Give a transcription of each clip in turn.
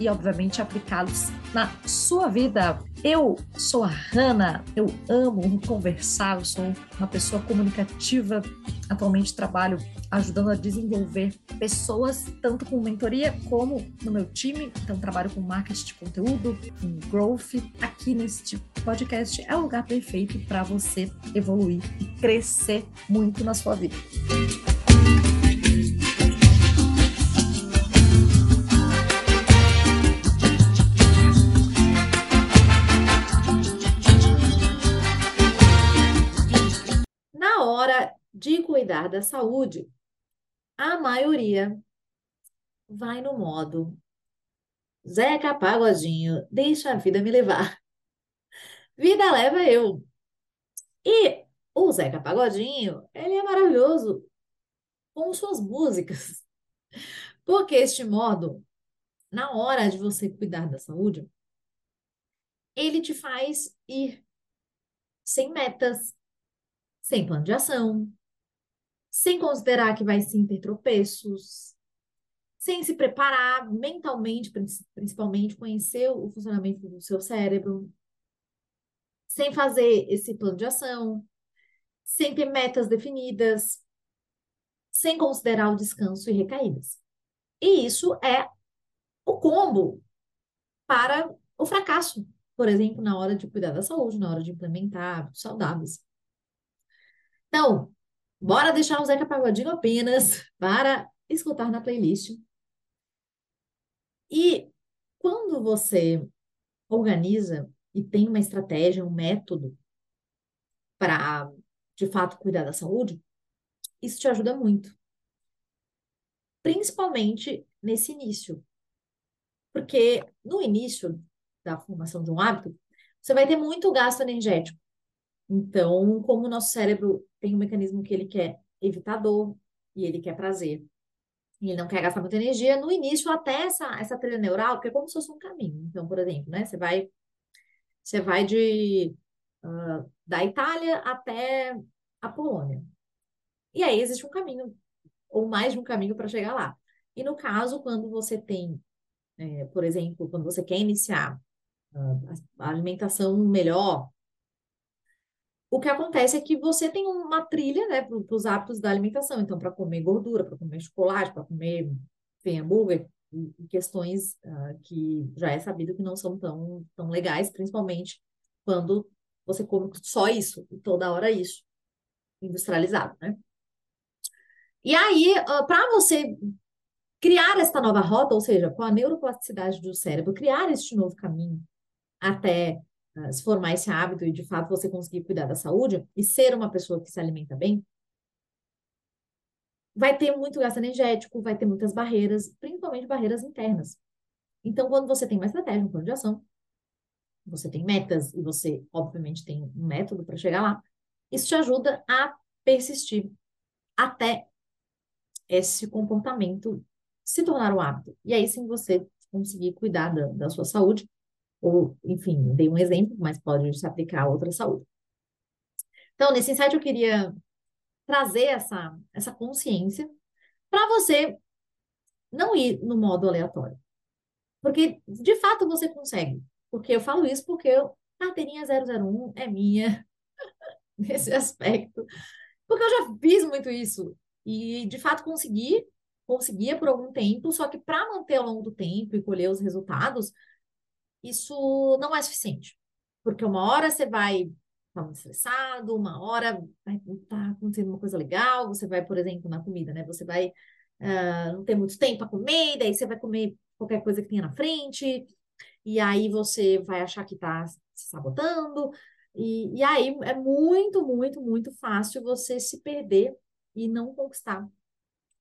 e, obviamente, aplicá-los na sua vida. Eu sou a Hanna, eu amo conversar, eu sou uma pessoa comunicativa. Atualmente trabalho ajudando a desenvolver pessoas, tanto com mentoria como no meu time. Então, trabalho com marketing de conteúdo, com growth. Aqui neste podcast é o lugar perfeito para você evoluir e crescer muito na sua vida. De cuidar da saúde, a maioria vai no modo Zeca Pagodinho, deixa a vida me levar. Vida leva eu. E o Zeca Pagodinho, ele é maravilhoso com suas músicas. Porque este modo, na hora de você cuidar da saúde, ele te faz ir sem metas, sem plano de ação, sem considerar que vai sim ter tropeços, sem se preparar mentalmente, principalmente, conhecer o funcionamento do seu cérebro, sem fazer esse plano de ação, sem ter metas definidas, sem considerar o descanso e recaídas. E isso é o combo para o fracasso, por exemplo, na hora de cuidar da saúde, na hora de implementar hábitos saudáveis. Então, Bora deixar o Zeca Pagodinho apenas para escutar na playlist. E quando você organiza e tem uma estratégia, um método para, de fato, cuidar da saúde, isso te ajuda muito. Principalmente nesse início. Porque no início da formação de um hábito, você vai ter muito gasto energético. Então, como o nosso cérebro tem um mecanismo que ele quer evitar dor e ele quer prazer, e ele não quer gastar muita energia, no início até essa, essa trilha neural, porque é como se fosse um caminho. Então, por exemplo, né, você vai, você vai de, uh, da Itália até a Polônia. E aí existe um caminho, ou mais de um caminho para chegar lá. E no caso, quando você tem, é, por exemplo, quando você quer iniciar uh, a alimentação melhor, o que acontece é que você tem uma trilha, né, para os hábitos da alimentação. Então, para comer gordura, para comer chocolate, para comer enfim, hambúrguer, e questões uh, que já é sabido que não são tão, tão legais, principalmente quando você come só isso, e toda hora isso, industrializado, né? E aí, uh, para você criar esta nova rota, ou seja, com a neuroplasticidade do cérebro, criar este novo caminho até ah, se formar esse hábito e de fato você conseguir cuidar da saúde e ser uma pessoa que se alimenta bem, vai ter muito gasto energético, vai ter muitas barreiras, principalmente barreiras internas. Então, quando você tem uma estratégia, um plano de ação, você tem metas e você, obviamente, tem um método para chegar lá, isso te ajuda a persistir até esse comportamento se tornar um hábito. E aí sim você conseguir cuidar da, da sua saúde ou, enfim, dei um exemplo, mas pode se aplicar a outra saúde. Então, nesse insight, eu queria trazer essa, essa consciência para você não ir no modo aleatório. Porque, de fato, você consegue. Porque eu falo isso porque eu, carteirinha 001 é minha nesse aspecto. Porque eu já fiz muito isso. E, de fato, consegui, conseguia por algum tempo, só que para manter ao longo do tempo e colher os resultados, isso não é suficiente. Porque uma hora você vai estar muito estressado, uma hora vai estar tá acontecendo uma coisa legal, você vai, por exemplo, na comida, né? Você vai uh, não ter muito tempo para comer, daí você vai comer qualquer coisa que tenha na frente, e aí você vai achar que está se sabotando, e, e aí é muito, muito, muito fácil você se perder e não conquistar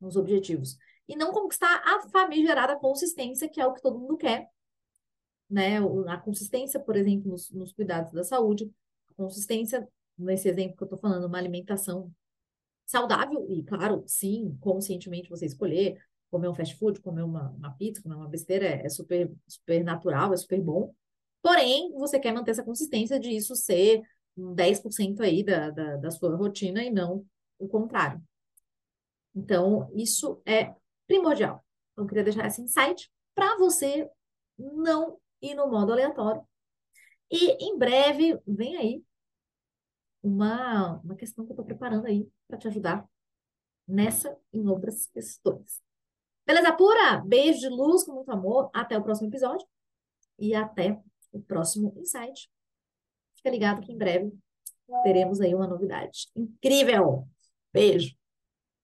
os objetivos. E não conquistar a famigerada consistência, que é o que todo mundo quer, né? A consistência, por exemplo, nos, nos cuidados da saúde, consistência, nesse exemplo que eu estou falando, uma alimentação saudável, e claro, sim, conscientemente você escolher comer um fast food, comer uma, uma pizza, comer uma besteira, é, é super, super natural, é super bom. Porém, você quer manter essa consistência de isso ser um 10% aí da, da, da sua rotina e não o contrário. Então, isso é primordial. Então, eu queria deixar esse insight para você não ir no modo aleatório. E em breve vem aí uma, uma questão que eu estou preparando aí para te ajudar nessa e em outras questões. Beleza pura? Beijo de luz com muito amor. Até o próximo episódio. E até o próximo insight. Fica ligado que em breve teremos aí uma novidade incrível. Beijo!